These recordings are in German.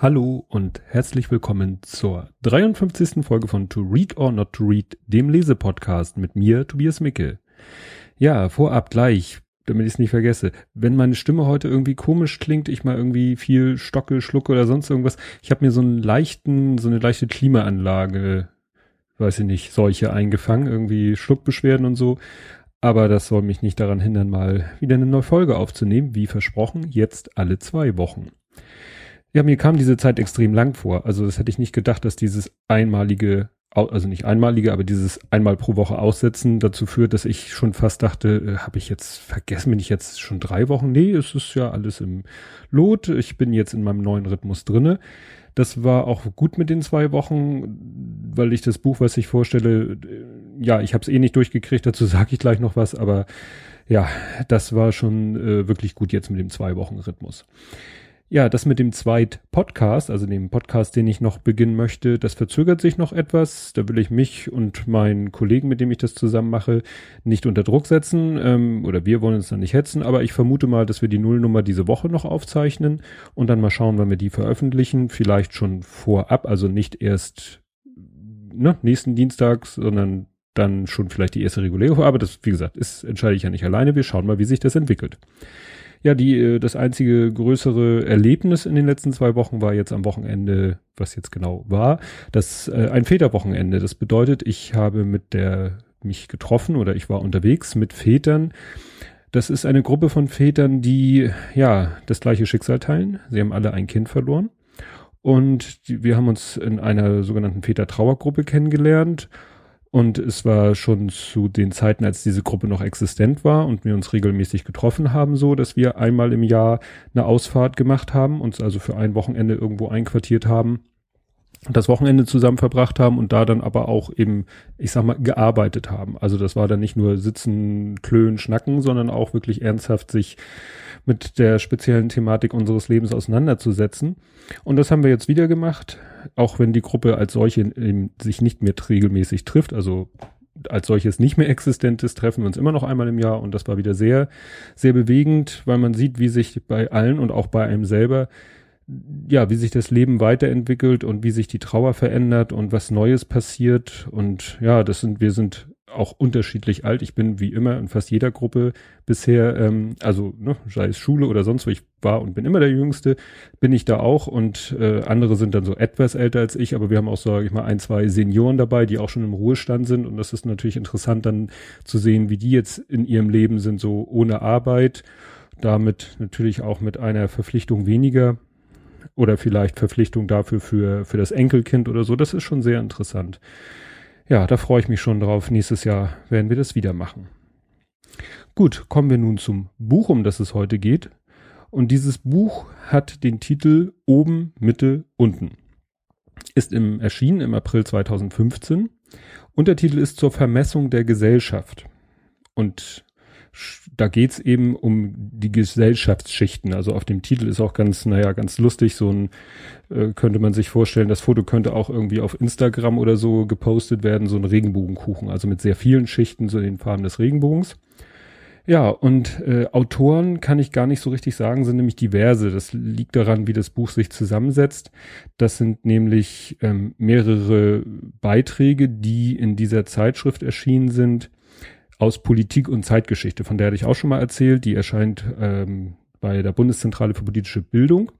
Hallo und herzlich willkommen zur 53. Folge von To Read or Not to Read, dem Lesepodcast mit mir, Tobias Micke. Ja, vorab gleich, damit ich es nicht vergesse. Wenn meine Stimme heute irgendwie komisch klingt, ich mal irgendwie viel stocke, schlucke oder sonst irgendwas, ich habe mir so einen leichten, so eine leichte Klimaanlage, weiß ich nicht, solche eingefangen, irgendwie Schluckbeschwerden und so. Aber das soll mich nicht daran hindern, mal wieder eine neue Folge aufzunehmen, wie versprochen, jetzt alle zwei Wochen. Ja, mir kam diese Zeit extrem lang vor. Also das hätte ich nicht gedacht, dass dieses einmalige, also nicht einmalige, aber dieses einmal pro Woche Aussetzen dazu führt, dass ich schon fast dachte, äh, habe ich jetzt vergessen, bin ich jetzt schon drei Wochen? Nee, es ist ja alles im Lot. Ich bin jetzt in meinem neuen Rhythmus drinne. Das war auch gut mit den zwei Wochen, weil ich das Buch, was ich vorstelle, äh, ja, ich habe es eh nicht durchgekriegt, dazu sage ich gleich noch was, aber ja, das war schon äh, wirklich gut jetzt mit dem zwei Wochen Rhythmus. Ja, das mit dem Zweit-Podcast, also dem Podcast, den ich noch beginnen möchte, das verzögert sich noch etwas. Da will ich mich und meinen Kollegen, mit dem ich das zusammen mache, nicht unter Druck setzen. Ähm, oder wir wollen uns da nicht hetzen, aber ich vermute mal, dass wir die Nullnummer diese Woche noch aufzeichnen und dann mal schauen, wann wir die veröffentlichen. Vielleicht schon vorab, also nicht erst ne, nächsten Dienstag, sondern dann schon vielleicht die erste reguläre. Aber das, wie gesagt, ist, entscheide ich ja nicht alleine. Wir schauen mal, wie sich das entwickelt. Ja, die, äh, das einzige größere Erlebnis in den letzten zwei Wochen war jetzt am Wochenende, was jetzt genau war, das äh, ein Väterwochenende. Das bedeutet, ich habe mit der mich getroffen oder ich war unterwegs mit Vätern. Das ist eine Gruppe von Vätern, die ja das gleiche Schicksal teilen. Sie haben alle ein Kind verloren. Und die, wir haben uns in einer sogenannten Väter-Trauergruppe kennengelernt und es war schon zu den Zeiten, als diese Gruppe noch existent war und wir uns regelmäßig getroffen haben, so, dass wir einmal im Jahr eine Ausfahrt gemacht haben, uns also für ein Wochenende irgendwo einquartiert haben das Wochenende zusammen verbracht haben und da dann aber auch eben, ich sag mal, gearbeitet haben. Also das war dann nicht nur sitzen, klönen, schnacken, sondern auch wirklich ernsthaft sich mit der speziellen Thematik unseres Lebens auseinanderzusetzen. Und das haben wir jetzt wieder gemacht, auch wenn die Gruppe als solche eben sich nicht mehr regelmäßig trifft, also als solches nicht mehr existent ist, treffen wir uns immer noch einmal im Jahr und das war wieder sehr, sehr bewegend, weil man sieht, wie sich bei allen und auch bei einem selber ja, wie sich das Leben weiterentwickelt und wie sich die Trauer verändert und was Neues passiert. Und ja, das sind, wir sind auch unterschiedlich alt. Ich bin wie immer in fast jeder Gruppe bisher, ähm, also ne, sei es Schule oder sonst wo ich war und bin immer der Jüngste, bin ich da auch und äh, andere sind dann so etwas älter als ich, aber wir haben auch, sage ich mal, ein, zwei Senioren dabei, die auch schon im Ruhestand sind und das ist natürlich interessant dann zu sehen, wie die jetzt in ihrem Leben sind, so ohne Arbeit, damit natürlich auch mit einer Verpflichtung weniger oder vielleicht Verpflichtung dafür für, für das Enkelkind oder so. Das ist schon sehr interessant. Ja, da freue ich mich schon drauf. Nächstes Jahr werden wir das wieder machen. Gut, kommen wir nun zum Buch, um das es heute geht. Und dieses Buch hat den Titel Oben, Mitte, Unten. Ist im, erschienen im April 2015. Untertitel ist zur Vermessung der Gesellschaft. Und da geht's eben um die Gesellschaftsschichten. Also auf dem Titel ist auch ganz, naja, ganz lustig. So ein, äh, könnte man sich vorstellen, das Foto könnte auch irgendwie auf Instagram oder so gepostet werden, so ein Regenbogenkuchen. Also mit sehr vielen Schichten, so den Farben des Regenbogens. Ja, und äh, Autoren kann ich gar nicht so richtig sagen, sind nämlich diverse. Das liegt daran, wie das Buch sich zusammensetzt. Das sind nämlich ähm, mehrere Beiträge, die in dieser Zeitschrift erschienen sind aus Politik und Zeitgeschichte, von der hatte ich auch schon mal erzählt. Die erscheint ähm, bei der Bundeszentrale für politische Bildung.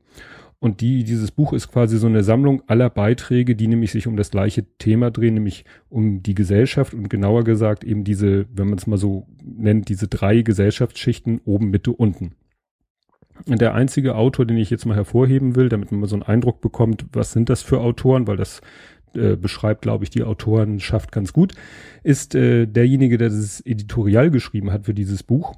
Und die, dieses Buch ist quasi so eine Sammlung aller Beiträge, die nämlich sich um das gleiche Thema drehen, nämlich um die Gesellschaft und genauer gesagt eben diese, wenn man es mal so nennt, diese drei Gesellschaftsschichten oben, Mitte, unten. Und der einzige Autor, den ich jetzt mal hervorheben will, damit man mal so einen Eindruck bekommt, was sind das für Autoren, weil das äh, beschreibt, glaube ich, die Autorenschaft ganz gut, ist äh, derjenige, der das Editorial geschrieben hat für dieses Buch.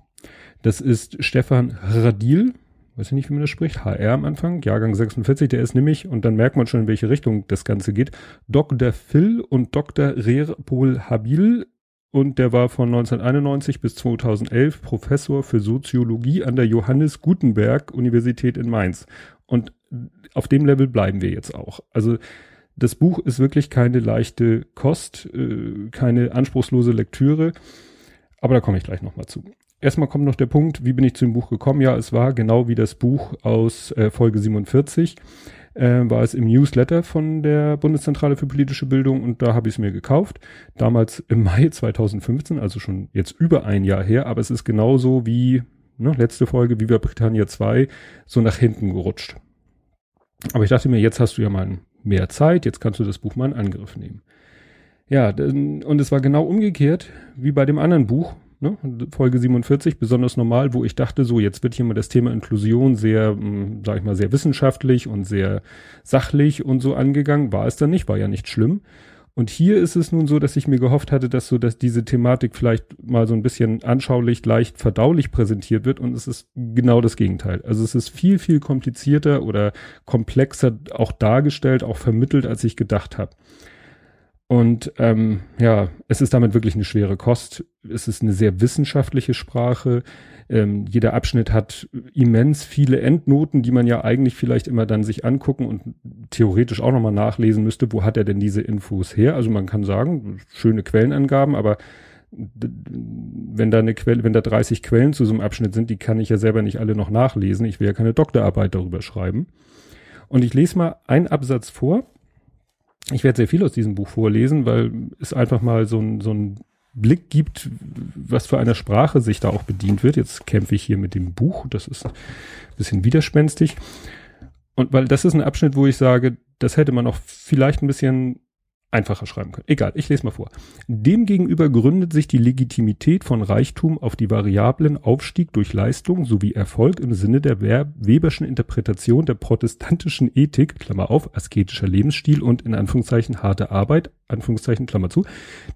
Das ist Stefan Radil, weiß ich nicht, wie man das spricht, HR am Anfang, Jahrgang 46, der ist nämlich, und dann merkt man schon, in welche Richtung das Ganze geht, Dr. Phil und Dr. Rerpol Habil und der war von 1991 bis 2011 Professor für Soziologie an der Johannes Gutenberg Universität in Mainz. Und auf dem Level bleiben wir jetzt auch. Also das Buch ist wirklich keine leichte Kost, äh, keine anspruchslose Lektüre, aber da komme ich gleich nochmal zu. erstmal kommt noch der Punkt, wie bin ich zu dem Buch gekommen? Ja, es war genau wie das Buch aus äh, Folge 47, äh, war es im Newsletter von der Bundeszentrale für politische Bildung und da habe ich es mir gekauft. Damals im Mai 2015, also schon jetzt über ein Jahr her, aber es ist genauso wie, ne, letzte Folge, Viva Britannia 2, so nach hinten gerutscht. Aber ich dachte mir, jetzt hast du ja mal mehr Zeit, jetzt kannst du das Buch mal in Angriff nehmen. Ja, und es war genau umgekehrt wie bei dem anderen Buch, ne, Folge 47, besonders normal, wo ich dachte, so, jetzt wird hier mal das Thema Inklusion sehr, hm, sag ich mal, sehr wissenschaftlich und sehr sachlich und so angegangen. War es dann nicht, war ja nicht schlimm. Und hier ist es nun so, dass ich mir gehofft hatte, dass so, dass diese Thematik vielleicht mal so ein bisschen anschaulich, leicht verdaulich präsentiert wird und es ist genau das Gegenteil. Also es ist viel, viel komplizierter oder komplexer auch dargestellt, auch vermittelt, als ich gedacht habe. Und ähm, ja, es ist damit wirklich eine schwere Kost. Es ist eine sehr wissenschaftliche Sprache. Ähm, jeder Abschnitt hat immens viele Endnoten, die man ja eigentlich vielleicht immer dann sich angucken und theoretisch auch nochmal nachlesen müsste, wo hat er denn diese Infos her? Also man kann sagen, schöne Quellenangaben, aber wenn da eine Quelle, wenn da 30 Quellen zu so einem Abschnitt sind, die kann ich ja selber nicht alle noch nachlesen. Ich will ja keine Doktorarbeit darüber schreiben. Und ich lese mal einen Absatz vor ich werde sehr viel aus diesem Buch vorlesen, weil es einfach mal so ein, so ein Blick gibt, was für eine Sprache sich da auch bedient wird. Jetzt kämpfe ich hier mit dem Buch, das ist ein bisschen widerspenstig. Und weil das ist ein Abschnitt, wo ich sage, das hätte man auch vielleicht ein bisschen einfacher schreiben können. Egal, ich lese mal vor. Demgegenüber gründet sich die Legitimität von Reichtum auf die Variablen Aufstieg durch Leistung sowie Erfolg im Sinne der Weberschen Interpretation der protestantischen Ethik, Klammer auf, asketischer Lebensstil und in Anführungszeichen harte Arbeit, Anführungszeichen Klammer zu,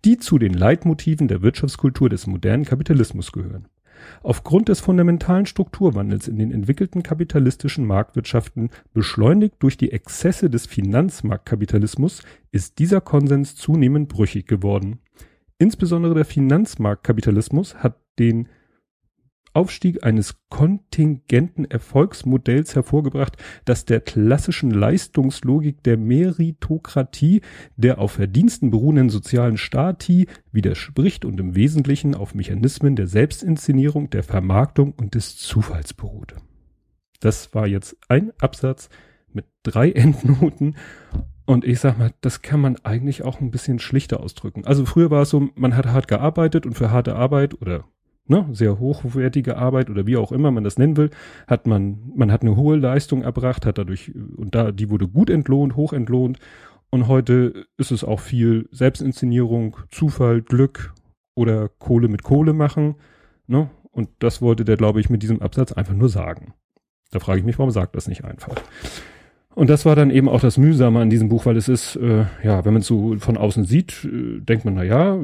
die zu den Leitmotiven der Wirtschaftskultur des modernen Kapitalismus gehören. Aufgrund des fundamentalen Strukturwandels in den entwickelten kapitalistischen Marktwirtschaften, beschleunigt durch die Exzesse des Finanzmarktkapitalismus, ist dieser Konsens zunehmend brüchig geworden. Insbesondere der Finanzmarktkapitalismus hat den Aufstieg eines kontingenten Erfolgsmodells hervorgebracht, das der klassischen Leistungslogik der Meritokratie, der auf Verdiensten beruhenden sozialen Stati widerspricht und im Wesentlichen auf Mechanismen der Selbstinszenierung, der Vermarktung und des Zufalls beruht. Das war jetzt ein Absatz mit drei Endnoten und ich sag mal, das kann man eigentlich auch ein bisschen schlichter ausdrücken. Also früher war es so, man hat hart gearbeitet und für harte Arbeit oder ne, sehr hochwertige Arbeit oder wie auch immer man das nennen will, hat man, man hat eine hohe Leistung erbracht, hat dadurch, und da, die wurde gut entlohnt, hoch entlohnt. Und heute ist es auch viel Selbstinszenierung, Zufall, Glück oder Kohle mit Kohle machen. Ne? Und das wollte der, glaube ich, mit diesem Absatz einfach nur sagen. Da frage ich mich, warum sagt das nicht einfach? Und das war dann eben auch das Mühsame an diesem Buch, weil es ist, äh, ja, wenn man es so von außen sieht, äh, denkt man, na ja,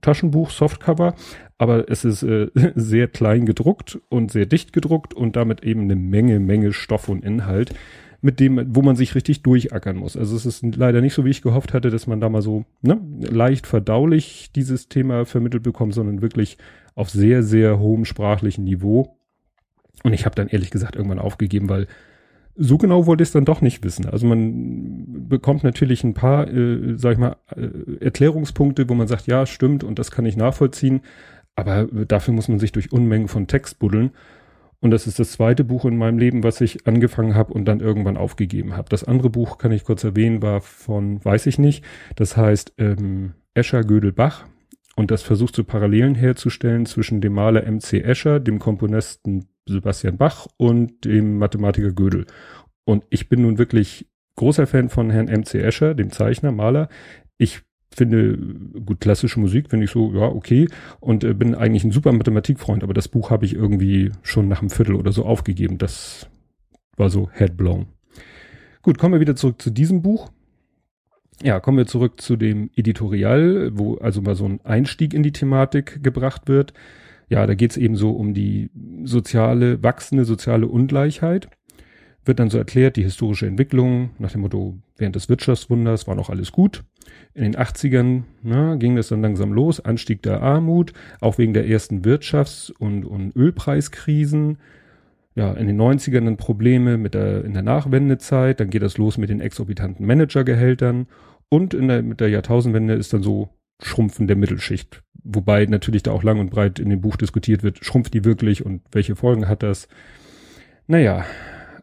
Taschenbuch, Softcover, aber es ist äh, sehr klein gedruckt und sehr dicht gedruckt und damit eben eine Menge, Menge Stoff und Inhalt, mit dem, wo man sich richtig durchackern muss. Also es ist leider nicht so, wie ich gehofft hatte, dass man da mal so ne, leicht verdaulich dieses Thema vermittelt bekommt, sondern wirklich auf sehr, sehr hohem sprachlichen Niveau. Und ich habe dann ehrlich gesagt irgendwann aufgegeben, weil so genau wollte ich es dann doch nicht wissen. Also man bekommt natürlich ein paar, äh, sag ich mal, äh, Erklärungspunkte, wo man sagt, ja, stimmt und das kann ich nachvollziehen, aber dafür muss man sich durch Unmengen von Text buddeln. Und das ist das zweite Buch in meinem Leben, was ich angefangen habe und dann irgendwann aufgegeben habe. Das andere Buch, kann ich kurz erwähnen, war von, weiß ich nicht, das heißt ähm, Escher Gödel Bach. Und das versucht so Parallelen herzustellen zwischen dem Maler MC Escher, dem Komponisten Sebastian Bach und dem Mathematiker Gödel. Und ich bin nun wirklich großer Fan von Herrn MC Escher, dem Zeichner, Maler. Ich finde gut klassische Musik finde ich so ja okay. Und äh, bin eigentlich ein super Mathematikfreund aber das Buch habe ich irgendwie schon nach einem Viertel oder so aufgegeben. Das war so headblown gut kommen wir wieder zurück zu diesem Buch. Ja kommen wir zurück zu dem Editorial wo also mal so ein Einstieg in die Thematik gebracht wird ja, da geht's eben so um die soziale, wachsende soziale Ungleichheit. Wird dann so erklärt, die historische Entwicklung nach dem Motto, während des Wirtschaftswunders war noch alles gut. In den 80ern na, ging das dann langsam los, Anstieg der Armut, auch wegen der ersten Wirtschafts- und, und Ölpreiskrisen. Ja, in den 90ern dann Probleme mit der, in der Nachwendezeit, dann geht das los mit den exorbitanten Managergehältern und in der, mit der Jahrtausendwende ist dann so Schrumpfen der Mittelschicht wobei natürlich da auch lang und breit in dem Buch diskutiert wird, schrumpft die wirklich und welche Folgen hat das? Naja,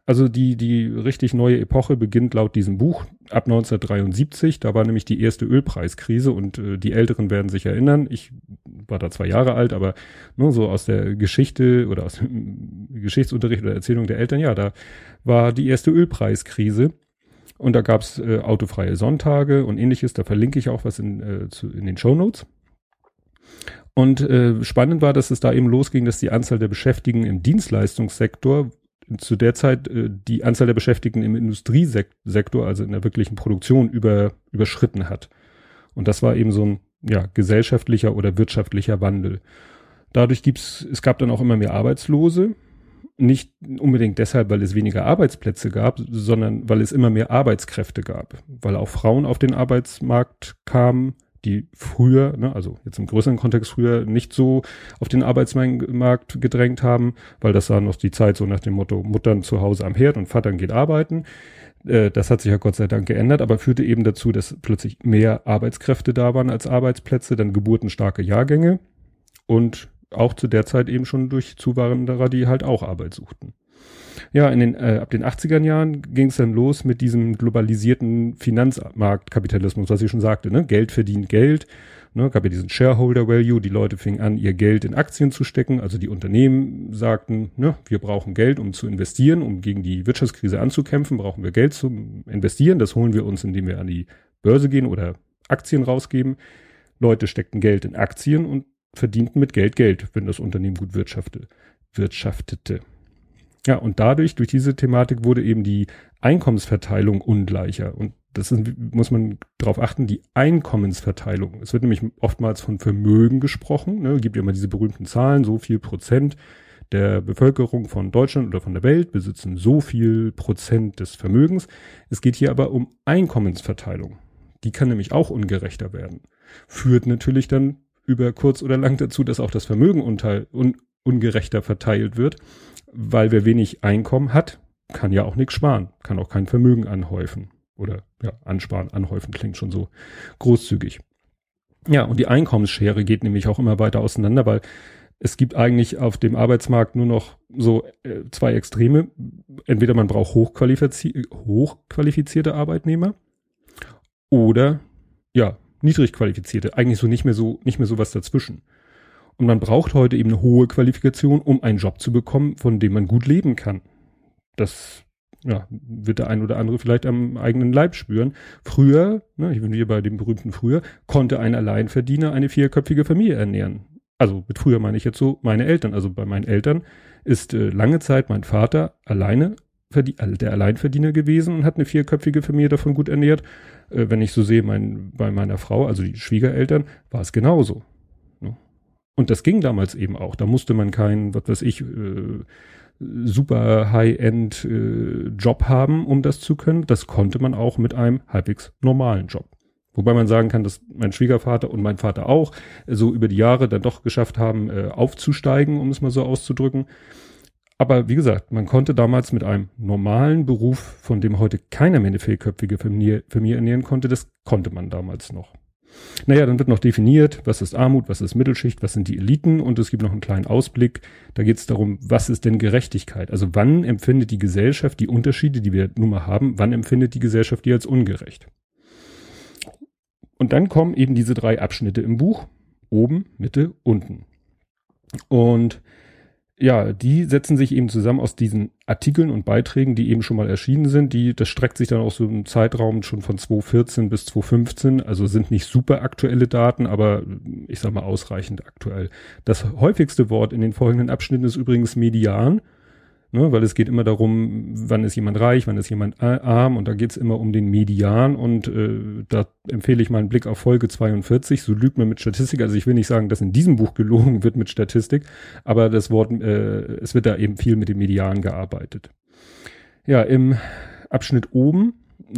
also die, die richtig neue Epoche beginnt laut diesem Buch ab 1973. Da war nämlich die erste Ölpreiskrise und äh, die Älteren werden sich erinnern. Ich war da zwei Jahre alt, aber nur so aus der Geschichte oder aus dem Geschichtsunterricht oder Erzählung der Eltern, ja, da war die erste Ölpreiskrise. Und da gab's äh, autofreie Sonntage und ähnliches. Da verlinke ich auch was in, äh, zu, in den Show Notes. Und äh, spannend war, dass es da eben losging, dass die Anzahl der Beschäftigten im Dienstleistungssektor zu der Zeit äh, die Anzahl der Beschäftigten im Industriesektor, also in der wirklichen Produktion, über, überschritten hat. Und das war eben so ein ja, gesellschaftlicher oder wirtschaftlicher Wandel. Dadurch gibt's, es gab dann auch immer mehr Arbeitslose. Nicht unbedingt deshalb, weil es weniger Arbeitsplätze gab, sondern weil es immer mehr Arbeitskräfte gab. Weil auch Frauen auf den Arbeitsmarkt kamen, die früher, ne, also jetzt im größeren Kontext früher nicht so auf den Arbeitsmarkt gedrängt haben, weil das war noch die Zeit so nach dem Motto Muttern zu Hause am Herd und Vatern geht arbeiten. Äh, das hat sich ja Gott sei Dank geändert, aber führte eben dazu, dass plötzlich mehr Arbeitskräfte da waren als Arbeitsplätze, dann geburtenstarke Jahrgänge und auch zu der Zeit eben schon durch Zuwanderer, die halt auch Arbeit suchten. Ja, in den, äh, ab den 80er Jahren ging es dann los mit diesem globalisierten Finanzmarktkapitalismus, was ich schon sagte, ne? Geld verdient Geld. Ne? Gab ja diesen Shareholder Value, die Leute fingen an, ihr Geld in Aktien zu stecken. Also die Unternehmen sagten, ne, wir brauchen Geld, um zu investieren, um gegen die Wirtschaftskrise anzukämpfen, brauchen wir Geld zum Investieren. Das holen wir uns, indem wir an die Börse gehen oder Aktien rausgeben. Leute steckten Geld in Aktien und verdienten mit Geld Geld, wenn das Unternehmen gut wirtschaftete. Ja, und dadurch, durch diese Thematik wurde eben die Einkommensverteilung ungleicher. Und das ist, muss man darauf achten, die Einkommensverteilung. Es wird nämlich oftmals von Vermögen gesprochen. Ne? Gibt ja immer diese berühmten Zahlen, so viel Prozent der Bevölkerung von Deutschland oder von der Welt besitzen so viel Prozent des Vermögens. Es geht hier aber um Einkommensverteilung. Die kann nämlich auch ungerechter werden. Führt natürlich dann über kurz oder lang dazu, dass auch das Vermögen un, ungerechter verteilt wird weil wer wenig Einkommen hat, kann ja auch nichts sparen, kann auch kein Vermögen anhäufen. Oder ja, ansparen, anhäufen klingt schon so großzügig. Ja, und die Einkommensschere geht nämlich auch immer weiter auseinander, weil es gibt eigentlich auf dem Arbeitsmarkt nur noch so äh, zwei Extreme. Entweder man braucht hochqualifizierte, hochqualifizierte Arbeitnehmer oder ja, niedrig qualifizierte. Eigentlich so nicht mehr so, nicht mehr so was dazwischen. Und man braucht heute eben eine hohe Qualifikation, um einen Job zu bekommen, von dem man gut leben kann. Das ja, wird der ein oder andere vielleicht am eigenen Leib spüren. Früher, ne, ich bin hier bei dem berühmten früher, konnte ein Alleinverdiener eine vierköpfige Familie ernähren. Also mit früher meine ich jetzt so meine Eltern. Also bei meinen Eltern ist äh, lange Zeit mein Vater alleine der Alleinverdiener gewesen und hat eine vierköpfige Familie davon gut ernährt. Äh, wenn ich so sehe, mein, bei meiner Frau, also die Schwiegereltern, war es genauso. Und das ging damals eben auch. Da musste man keinen, was weiß ich, äh, super High-End äh, Job haben, um das zu können. Das konnte man auch mit einem halbwegs normalen Job. Wobei man sagen kann, dass mein Schwiegervater und mein Vater auch so über die Jahre dann doch geschafft haben, äh, aufzusteigen, um es mal so auszudrücken. Aber wie gesagt, man konnte damals mit einem normalen Beruf, von dem heute keiner mehr eine vierköpfige Familie, Familie ernähren konnte, das konnte man damals noch. Naja, dann wird noch definiert, was ist Armut, was ist Mittelschicht, was sind die Eliten und es gibt noch einen kleinen Ausblick. Da geht es darum, was ist denn Gerechtigkeit? Also wann empfindet die Gesellschaft die Unterschiede, die wir nun mal haben, wann empfindet die Gesellschaft die als ungerecht? Und dann kommen eben diese drei Abschnitte im Buch. Oben, Mitte, unten. Und ja, die setzen sich eben zusammen aus diesen Artikeln und Beiträgen, die eben schon mal erschienen sind. Die, das streckt sich dann auch so im Zeitraum schon von 2014 bis 2015. Also sind nicht super aktuelle Daten, aber ich sag mal ausreichend aktuell. Das häufigste Wort in den folgenden Abschnitten ist übrigens Median. Ne, weil es geht immer darum, wann ist jemand reich, wann ist jemand arm. Und da geht es immer um den Median. Und äh, da empfehle ich mal einen Blick auf Folge 42, so lügt man mit Statistik, also ich will nicht sagen, dass in diesem Buch gelogen wird mit Statistik, aber das Wort, äh, es wird da eben viel mit dem Median gearbeitet. Ja, im Abschnitt oben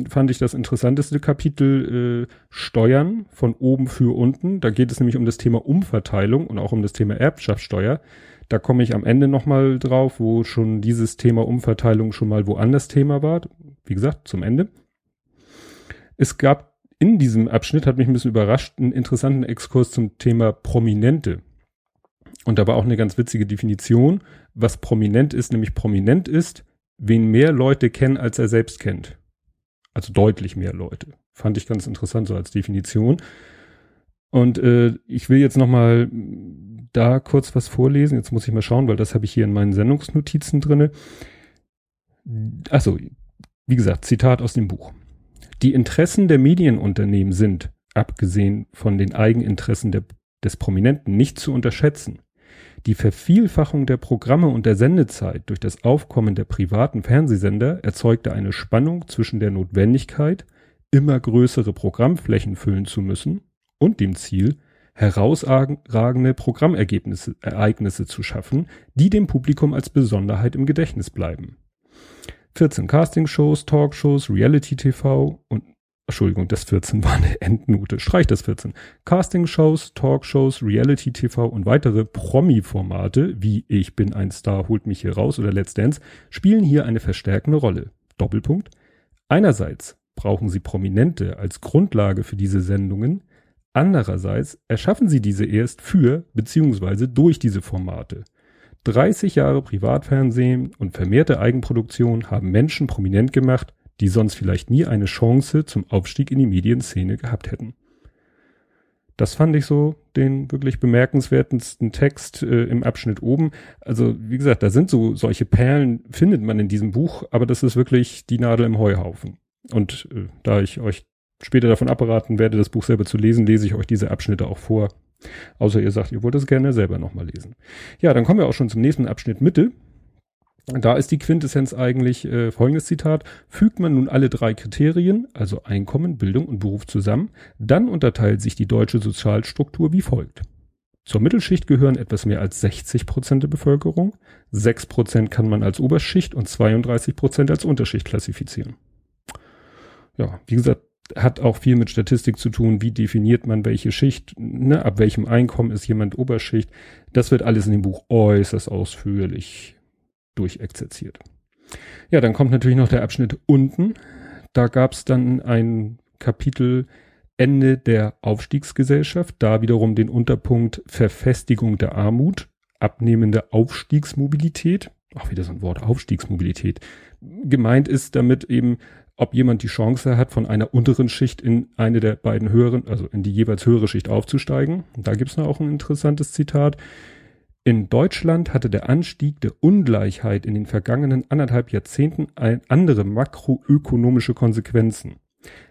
fand ich das interessanteste Kapitel äh, Steuern von oben für unten. Da geht es nämlich um das Thema Umverteilung und auch um das Thema Erbschaftssteuer. Da komme ich am Ende nochmal drauf, wo schon dieses Thema Umverteilung schon mal woanders Thema war. Wie gesagt, zum Ende. Es gab in diesem Abschnitt hat mich ein bisschen überrascht, einen interessanten Exkurs zum Thema Prominente. Und da war auch eine ganz witzige Definition, was prominent ist, nämlich prominent ist, wen mehr Leute kennen, als er selbst kennt. Also deutlich mehr Leute. Fand ich ganz interessant so als Definition. Und äh, ich will jetzt noch mal da kurz was vorlesen. Jetzt muss ich mal schauen, weil das habe ich hier in meinen Sendungsnotizen drinne. Achso, wie gesagt, Zitat aus dem Buch. Die Interessen der Medienunternehmen sind, abgesehen von den Eigeninteressen der, des Prominenten, nicht zu unterschätzen. Die Vervielfachung der Programme und der Sendezeit durch das Aufkommen der privaten Fernsehsender erzeugte eine Spannung zwischen der Notwendigkeit, immer größere Programmflächen füllen zu müssen, und dem Ziel, herausragende Programmergebnisse, Ereignisse zu schaffen, die dem Publikum als Besonderheit im Gedächtnis bleiben. 14 Castingshows, Talkshows, Reality-TV und Entschuldigung, das 14 war eine Endnote. Streich das 14. Castingshows, Talkshows, Reality-TV und weitere Promi-Formate wie Ich bin ein Star, holt mich hier raus oder Let's Dance spielen hier eine verstärkende Rolle. Doppelpunkt. Einerseits brauchen sie Prominente als Grundlage für diese Sendungen. Andererseits erschaffen sie diese erst für bzw. durch diese Formate. 30 Jahre Privatfernsehen und vermehrte Eigenproduktion haben Menschen prominent gemacht, die sonst vielleicht nie eine Chance zum Aufstieg in die Medienszene gehabt hätten. Das fand ich so den wirklich bemerkenswertesten Text äh, im Abschnitt oben. Also wie gesagt, da sind so solche Perlen, findet man in diesem Buch, aber das ist wirklich die Nadel im Heuhaufen. Und äh, da ich euch später davon abraten werde, das Buch selber zu lesen, lese ich euch diese Abschnitte auch vor. Außer ihr sagt, ihr wollt es gerne selber nochmal lesen. Ja, dann kommen wir auch schon zum nächsten Abschnitt Mitte. Da ist die Quintessenz eigentlich äh, folgendes Zitat. Fügt man nun alle drei Kriterien, also Einkommen, Bildung und Beruf zusammen, dann unterteilt sich die deutsche Sozialstruktur wie folgt. Zur Mittelschicht gehören etwas mehr als 60 Prozent der Bevölkerung. 6 Prozent kann man als Oberschicht und 32 Prozent als Unterschicht klassifizieren. Ja, wie gesagt, hat auch viel mit Statistik zu tun. Wie definiert man welche Schicht? Ne? Ab welchem Einkommen ist jemand Oberschicht? Das wird alles in dem Buch äußerst ausführlich durchexerziert. Ja, dann kommt natürlich noch der Abschnitt unten. Da gab es dann ein Kapitel Ende der Aufstiegsgesellschaft, da wiederum den Unterpunkt Verfestigung der Armut, abnehmende Aufstiegsmobilität. Auch wieder so ein Wort, Aufstiegsmobilität. Gemeint ist damit eben ob jemand die Chance hat, von einer unteren Schicht in eine der beiden höheren, also in die jeweils höhere Schicht aufzusteigen. Da gibt es noch auch ein interessantes Zitat. In Deutschland hatte der Anstieg der Ungleichheit in den vergangenen anderthalb Jahrzehnten andere makroökonomische Konsequenzen.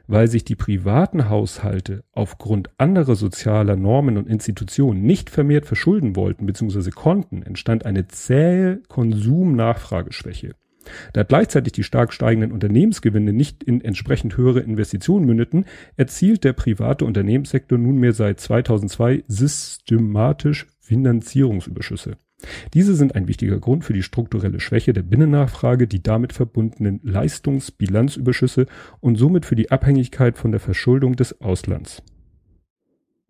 Weil sich die privaten Haushalte aufgrund anderer sozialer Normen und Institutionen nicht vermehrt verschulden wollten bzw. konnten, entstand eine zähe Konsumnachfrageschwäche. Da gleichzeitig die stark steigenden Unternehmensgewinne nicht in entsprechend höhere Investitionen mündeten, erzielt der private Unternehmenssektor nunmehr seit 2002 systematisch Finanzierungsüberschüsse. Diese sind ein wichtiger Grund für die strukturelle Schwäche der Binnennachfrage, die damit verbundenen Leistungsbilanzüberschüsse und somit für die Abhängigkeit von der Verschuldung des Auslands.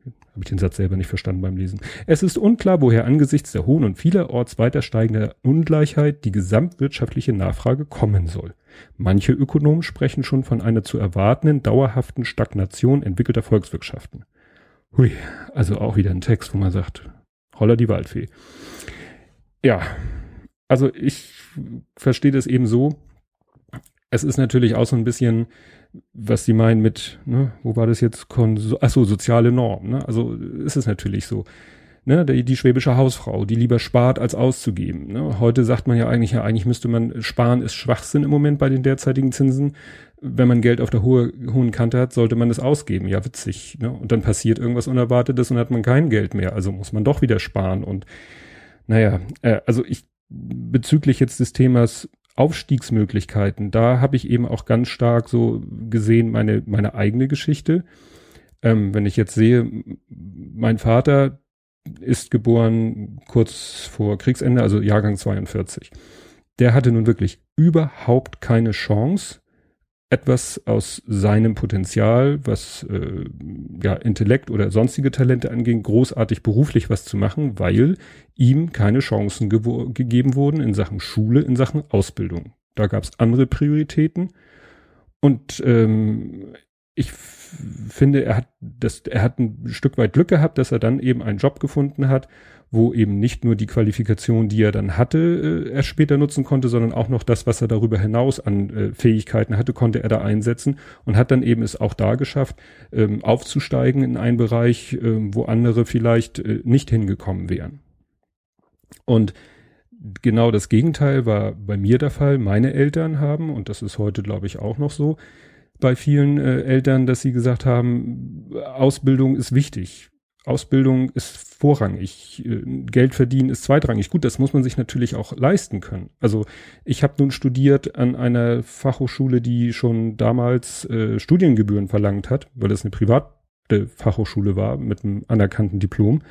Habe ich den Satz selber nicht verstanden beim Lesen. Es ist unklar, woher angesichts der hohen und vielerorts weiter steigender Ungleichheit die gesamtwirtschaftliche Nachfrage kommen soll. Manche Ökonomen sprechen schon von einer zu erwartenden dauerhaften Stagnation entwickelter Volkswirtschaften. Hui, also auch wieder ein Text, wo man sagt, holla die Waldfee. Ja, also ich verstehe das eben so. Es ist natürlich auch so ein bisschen was sie meinen mit, ne, wo war das jetzt? Konsum, achso, soziale Norm, ne? Also ist es natürlich so. Ne, die, die schwäbische Hausfrau, die lieber spart, als auszugeben. Ne? Heute sagt man ja eigentlich, ja, eigentlich müsste man, sparen ist Schwachsinn im Moment bei den derzeitigen Zinsen. Wenn man Geld auf der hohe, hohen Kante hat, sollte man es ausgeben. Ja, witzig. Ne? Und dann passiert irgendwas Unerwartetes und hat man kein Geld mehr. Also muss man doch wieder sparen. Und naja, äh, also ich bezüglich jetzt des Themas Aufstiegsmöglichkeiten, da habe ich eben auch ganz stark so gesehen meine, meine eigene Geschichte. Ähm, wenn ich jetzt sehe, mein Vater ist geboren kurz vor Kriegsende, also Jahrgang 42. Der hatte nun wirklich überhaupt keine Chance, etwas aus seinem Potenzial, was äh, ja Intellekt oder sonstige Talente anging, großartig beruflich was zu machen, weil ihm keine Chancen ge gegeben wurden in Sachen Schule, in Sachen Ausbildung. Da gab es andere Prioritäten. Und ähm, ich finde, er hat das, er hat ein Stück weit Glück gehabt, dass er dann eben einen Job gefunden hat, wo eben nicht nur die Qualifikation, die er dann hatte, äh, er später nutzen konnte, sondern auch noch das, was er darüber hinaus an äh, Fähigkeiten hatte, konnte er da einsetzen und hat dann eben es auch da geschafft, ähm, aufzusteigen in einen Bereich, äh, wo andere vielleicht äh, nicht hingekommen wären. Und genau das Gegenteil war bei mir der Fall. Meine Eltern haben, und das ist heute, glaube ich, auch noch so, bei vielen äh, Eltern, dass sie gesagt haben, Ausbildung ist wichtig. Ausbildung ist vorrangig, äh, Geld verdienen ist zweitrangig. Gut, das muss man sich natürlich auch leisten können. Also ich habe nun studiert an einer Fachhochschule, die schon damals äh, Studiengebühren verlangt hat, weil es eine private Fachhochschule war mit einem anerkannten Diplom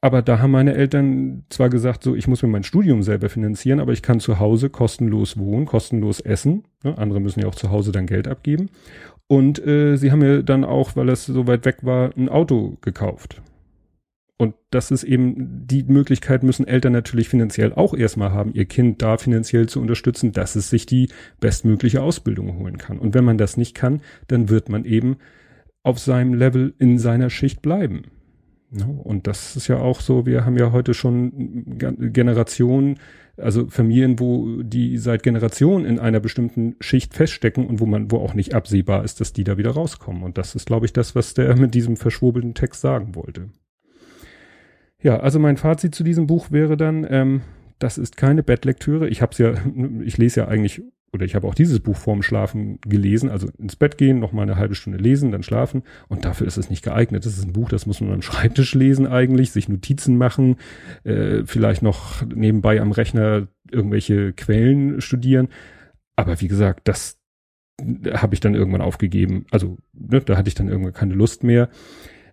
aber da haben meine Eltern zwar gesagt, so, ich muss mir mein Studium selber finanzieren, aber ich kann zu Hause kostenlos wohnen, kostenlos essen. Ne? Andere müssen ja auch zu Hause dann Geld abgeben. Und äh, sie haben mir dann auch, weil das so weit weg war, ein Auto gekauft. Und das ist eben, die Möglichkeit müssen Eltern natürlich finanziell auch erstmal haben, ihr Kind da finanziell zu unterstützen, dass es sich die bestmögliche Ausbildung holen kann. Und wenn man das nicht kann, dann wird man eben auf seinem Level in seiner Schicht bleiben. Ne? Und das ist ja auch so, wir haben ja heute schon Generationen, also Familien, wo die seit Generationen in einer bestimmten Schicht feststecken und wo man, wo auch nicht absehbar ist, dass die da wieder rauskommen. Und das ist, glaube ich, das, was der mit diesem verschwurbelten Text sagen wollte. Ja, also mein Fazit zu diesem Buch wäre dann, ähm, das ist keine Bettlektüre. Ich habe es ja, ich lese ja eigentlich oder ich habe auch dieses Buch vorm Schlafen gelesen, also ins Bett gehen, noch mal eine halbe Stunde lesen, dann schlafen. Und dafür ist es nicht geeignet. Das ist ein Buch, das muss man am Schreibtisch lesen eigentlich, sich Notizen machen, äh, vielleicht noch nebenbei am Rechner irgendwelche Quellen studieren. Aber wie gesagt, das habe ich dann irgendwann aufgegeben. Also ne, da hatte ich dann irgendwann keine Lust mehr.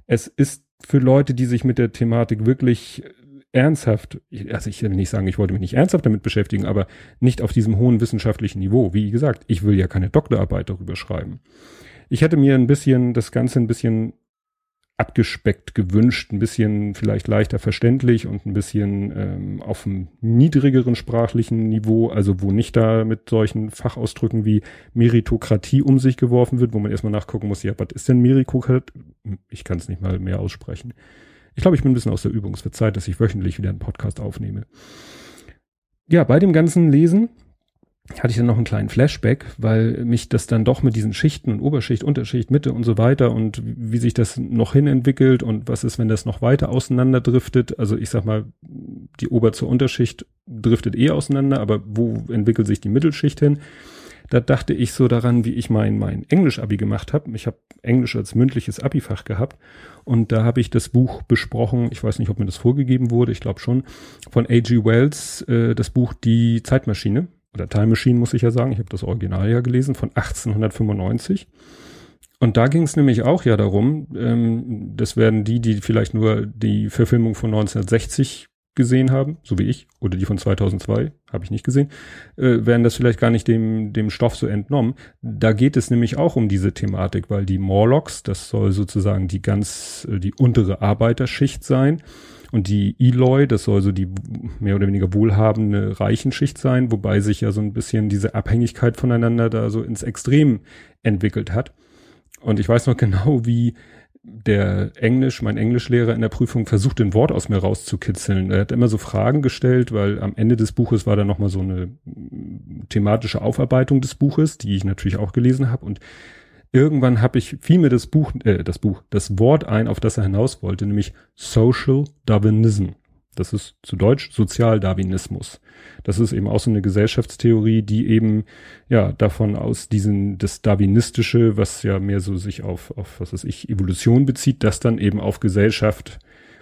Es ist für Leute, die sich mit der Thematik wirklich ernsthaft, also ich will nicht sagen, ich wollte mich nicht ernsthaft damit beschäftigen, aber nicht auf diesem hohen wissenschaftlichen Niveau. Wie gesagt, ich will ja keine Doktorarbeit darüber schreiben. Ich hätte mir ein bisschen das Ganze ein bisschen abgespeckt gewünscht, ein bisschen vielleicht leichter verständlich und ein bisschen ähm, auf einem niedrigeren sprachlichen Niveau, also wo nicht da mit solchen Fachausdrücken wie Meritokratie um sich geworfen wird, wo man erstmal nachgucken muss, ja, was ist denn Meritokratie? Ich kann es nicht mal mehr aussprechen. Ich glaube, ich bin ein bisschen aus der Übung. Es wird Zeit, dass ich wöchentlich wieder einen Podcast aufnehme. Ja, bei dem ganzen Lesen hatte ich dann noch einen kleinen Flashback, weil mich das dann doch mit diesen Schichten und Oberschicht, Unterschicht, Mitte und so weiter und wie sich das noch hin entwickelt und was ist, wenn das noch weiter auseinanderdriftet. Also ich sag mal, die Ober- zur Unterschicht driftet eh auseinander, aber wo entwickelt sich die Mittelschicht hin? Da dachte ich so daran, wie ich mein, mein Englisch-Abi gemacht habe. Ich habe Englisch als mündliches Abi-Fach gehabt und da habe ich das Buch besprochen, ich weiß nicht, ob mir das vorgegeben wurde, ich glaube schon, von A.G. Wells, äh, das Buch Die Zeitmaschine oder Time Machine muss ich ja sagen, ich habe das Original ja gelesen, von 1895. Und da ging es nämlich auch ja darum, ähm, das werden die, die vielleicht nur die Verfilmung von 1960 gesehen haben, so wie ich, oder die von 2002, habe ich nicht gesehen, äh, werden das vielleicht gar nicht dem, dem Stoff so entnommen. Da geht es nämlich auch um diese Thematik, weil die Morlocks, das soll sozusagen die ganz, äh, die untere Arbeiterschicht sein. Und die Eloy, das soll so die mehr oder weniger wohlhabende Reichenschicht sein, wobei sich ja so ein bisschen diese Abhängigkeit voneinander da so ins Extrem entwickelt hat. Und ich weiß noch genau, wie der Englisch, mein Englischlehrer in der Prüfung versucht, ein Wort aus mir rauszukitzeln. Er hat immer so Fragen gestellt, weil am Ende des Buches war da nochmal so eine thematische Aufarbeitung des Buches, die ich natürlich auch gelesen habe. Und irgendwann habe ich, fiel mir das Buch, äh, das Buch, das Wort ein, auf das er hinaus wollte, nämlich Social Darwinism. Das ist zu Deutsch Sozialdarwinismus. Das ist eben auch so eine Gesellschaftstheorie, die eben ja davon aus diesen das Darwinistische, was ja mehr so sich auf auf was weiß ich Evolution bezieht, das dann eben auf Gesellschaft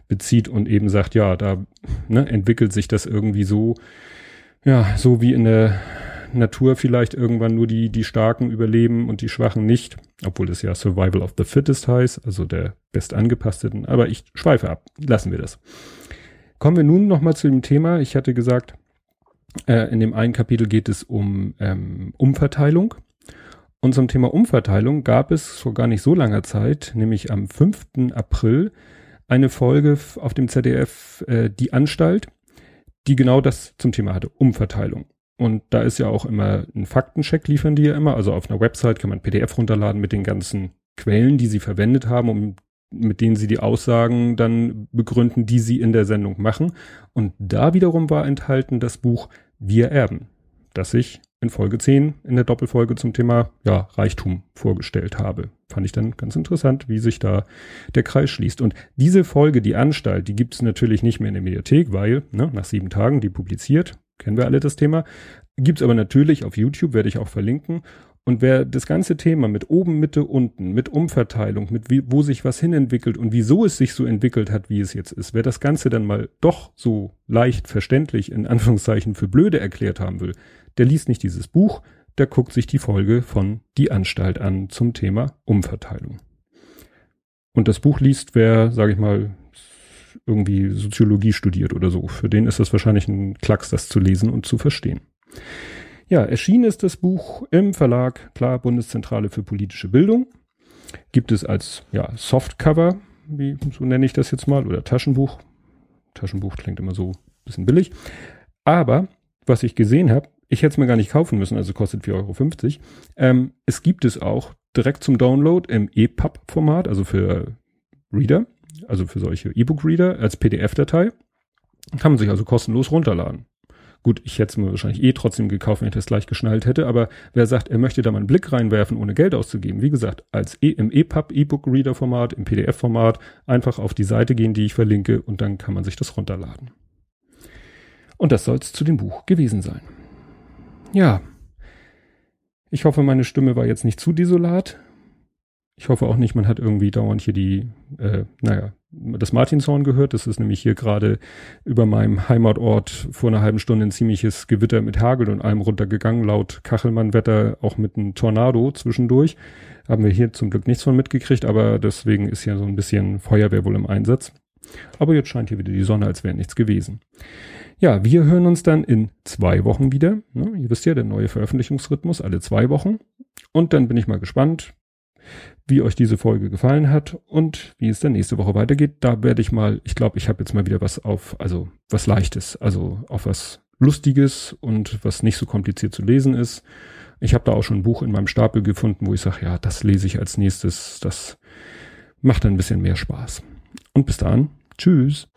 bezieht und eben sagt, ja, da ne, entwickelt sich das irgendwie so, ja, so wie in der Natur vielleicht irgendwann nur die die Starken überleben und die Schwachen nicht, obwohl es ja Survival of the Fittest heißt, also der bestangepassteten. Aber ich schweife ab, lassen wir das. Kommen wir nun nochmal zu dem Thema. Ich hatte gesagt, äh, in dem einen Kapitel geht es um ähm, Umverteilung. Und zum Thema Umverteilung gab es vor gar nicht so langer Zeit, nämlich am 5. April, eine Folge auf dem ZDF, äh, Die Anstalt, die genau das zum Thema hatte, Umverteilung. Und da ist ja auch immer ein Faktencheck liefern die ja immer. Also auf einer Website kann man PDF runterladen mit den ganzen Quellen, die sie verwendet haben, um mit denen sie die Aussagen dann begründen, die sie in der Sendung machen. Und da wiederum war enthalten das Buch Wir erben, das ich in Folge 10 in der Doppelfolge zum Thema ja, Reichtum vorgestellt habe. Fand ich dann ganz interessant, wie sich da der Kreis schließt. Und diese Folge, die Anstalt, die gibt es natürlich nicht mehr in der Mediathek, weil ne, nach sieben Tagen die publiziert, kennen wir alle das Thema. Gibt es aber natürlich auf YouTube, werde ich auch verlinken. Und wer das ganze Thema mit oben, Mitte, unten, mit Umverteilung, mit wie, wo sich was hinentwickelt und wieso es sich so entwickelt hat, wie es jetzt ist, wer das Ganze dann mal doch so leicht verständlich in Anführungszeichen für blöde erklärt haben will, der liest nicht dieses Buch, der guckt sich die Folge von Die Anstalt an zum Thema Umverteilung. Und das Buch liest wer, sage ich mal, irgendwie Soziologie studiert oder so. Für den ist das wahrscheinlich ein Klacks, das zu lesen und zu verstehen. Ja, erschienen ist das Buch im Verlag, klar, Bundeszentrale für politische Bildung. Gibt es als ja, Softcover, wie so nenne ich das jetzt mal, oder Taschenbuch. Taschenbuch klingt immer so ein bisschen billig. Aber was ich gesehen habe, ich hätte es mir gar nicht kaufen müssen, also kostet 4,50 Euro. Ähm, es gibt es auch direkt zum Download im EPUB-Format, also für Reader, also für solche E-Book-Reader als PDF-Datei. Kann man sich also kostenlos runterladen. Gut, ich hätte es mir wahrscheinlich eh trotzdem gekauft, wenn ich das gleich geschnallt hätte, aber wer sagt, er möchte da mal einen Blick reinwerfen, ohne Geld auszugeben, wie gesagt, als e im EPUB, E-Book-Reader-Format, im PDF-Format, einfach auf die Seite gehen, die ich verlinke, und dann kann man sich das runterladen. Und das soll es zu dem Buch gewesen sein. Ja. Ich hoffe, meine Stimme war jetzt nicht zu desolat. Ich hoffe auch nicht, man hat irgendwie dauernd hier die, äh, naja, das Martinshorn gehört. Das ist nämlich hier gerade über meinem Heimatort vor einer halben Stunde ein ziemliches Gewitter mit Hagel und allem runtergegangen, laut Kachelmann-Wetter auch mit einem Tornado zwischendurch. Haben wir hier zum Glück nichts von mitgekriegt, aber deswegen ist ja so ein bisschen Feuerwehr wohl im Einsatz. Aber jetzt scheint hier wieder die Sonne, als wäre nichts gewesen. Ja, wir hören uns dann in zwei Wochen wieder. Ne, ihr wisst ja, der neue Veröffentlichungsrhythmus, alle zwei Wochen. Und dann bin ich mal gespannt, wie euch diese Folge gefallen hat und wie es dann nächste Woche weitergeht. Da werde ich mal, ich glaube, ich habe jetzt mal wieder was auf, also was Leichtes, also auf was Lustiges und was nicht so kompliziert zu lesen ist. Ich habe da auch schon ein Buch in meinem Stapel gefunden, wo ich sage, ja, das lese ich als nächstes. Das macht dann ein bisschen mehr Spaß. Und bis dahin, tschüss.